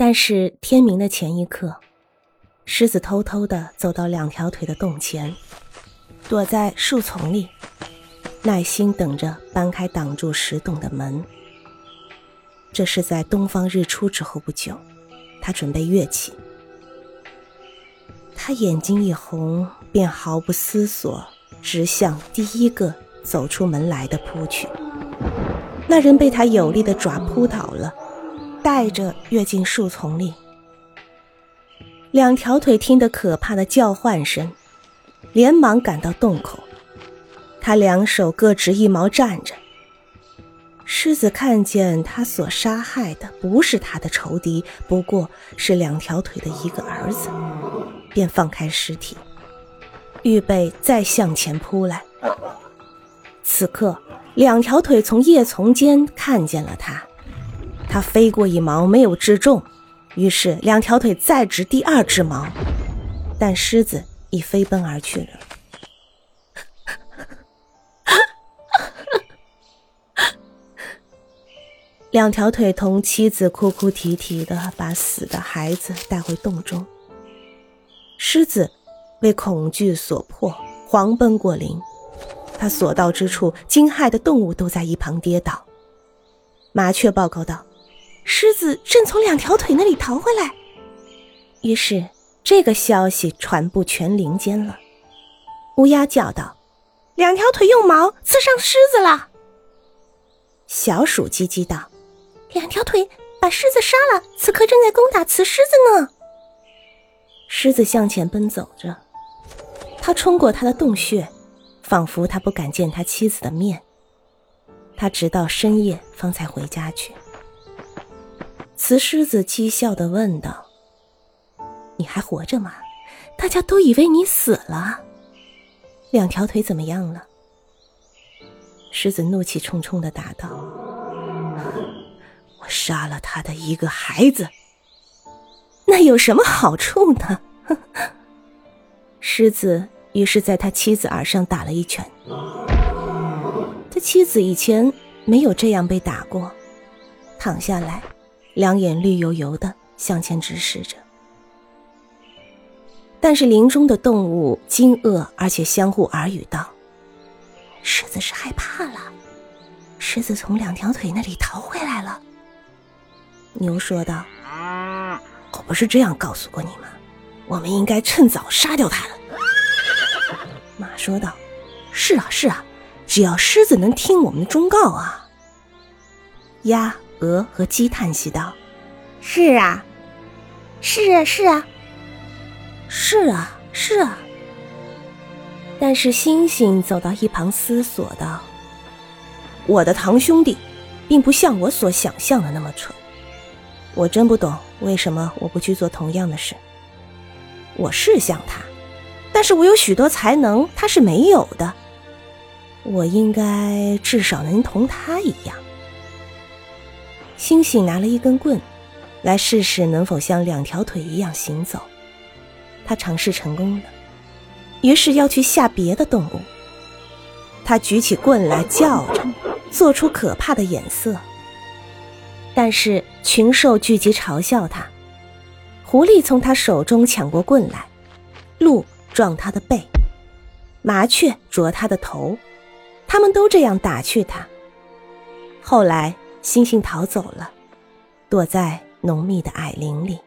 但是天明的前一刻，狮子偷偷的走到两条腿的洞前，躲在树丛里，耐心等着搬开挡住石洞的门。这是在东方日出之后不久，他准备跃起。他眼睛一红，便毫不思索，直向第一个走出门来的扑去。那人被他有力的爪扑倒了，带着跃进树丛里。两条腿听得可怕的叫唤声，连忙赶到洞口。他两手各执一矛站着。狮子看见他所杀害的不是他的仇敌，不过是两条腿的一个儿子，便放开尸体，预备再向前扑来。此刻，两条腿从叶丛间看见了他，他飞过一矛没有掷中，于是两条腿再执第二只矛，但狮子已飞奔而去了。两条腿同妻子哭哭啼啼的把死的孩子带回洞中。狮子为恐惧所迫，狂奔过林。他所到之处，惊骇的动物都在一旁跌倒。麻雀报告道：“狮子正从两条腿那里逃回来。”于是这个消息传布全林间了。乌鸦叫道：“两条腿用矛刺伤狮子了。”小鼠叽叽道。两条腿把狮子杀了，此刻正在攻打雌狮子呢。狮子向前奔走着，他冲过他的洞穴，仿佛他不敢见他妻子的面。他直到深夜方才回家去。雌狮子讥笑的问道：“你还活着吗？大家都以为你死了。两条腿怎么样了？”狮子怒气冲冲的答道。我杀了他的一个孩子，那有什么好处呢？狮子于是在他妻子耳上打了一拳。他妻子以前没有这样被打过，躺下来，两眼绿油油的向前直视着。但是林中的动物惊愕，而且相互耳语道：“狮子是害怕了，狮子从两条腿那里逃回来了。”牛说道：“我不是这样告诉过你吗？我们应该趁早杀掉它了。”马说道：“是啊，是啊，只要狮子能听我们的忠告啊。”鸭、鹅和鸡叹息道：“是啊，是啊，是啊，是啊，是啊。”但是星星走到一旁思索道：“我的堂兄弟，并不像我所想象的那么蠢。”我真不懂为什么我不去做同样的事。我是像他，但是我有许多才能他是没有的。我应该至少能同他一样。星星拿了一根棍，来试试能否像两条腿一样行走。他尝试成功了，于是要去吓别的动物。他举起棍来叫着，做出可怕的眼色。但是群兽聚集嘲笑他，狐狸从他手中抢过棍来，鹿撞他的背，麻雀啄他的头，他们都这样打趣他。后来，星星逃走了，躲在浓密的矮林里。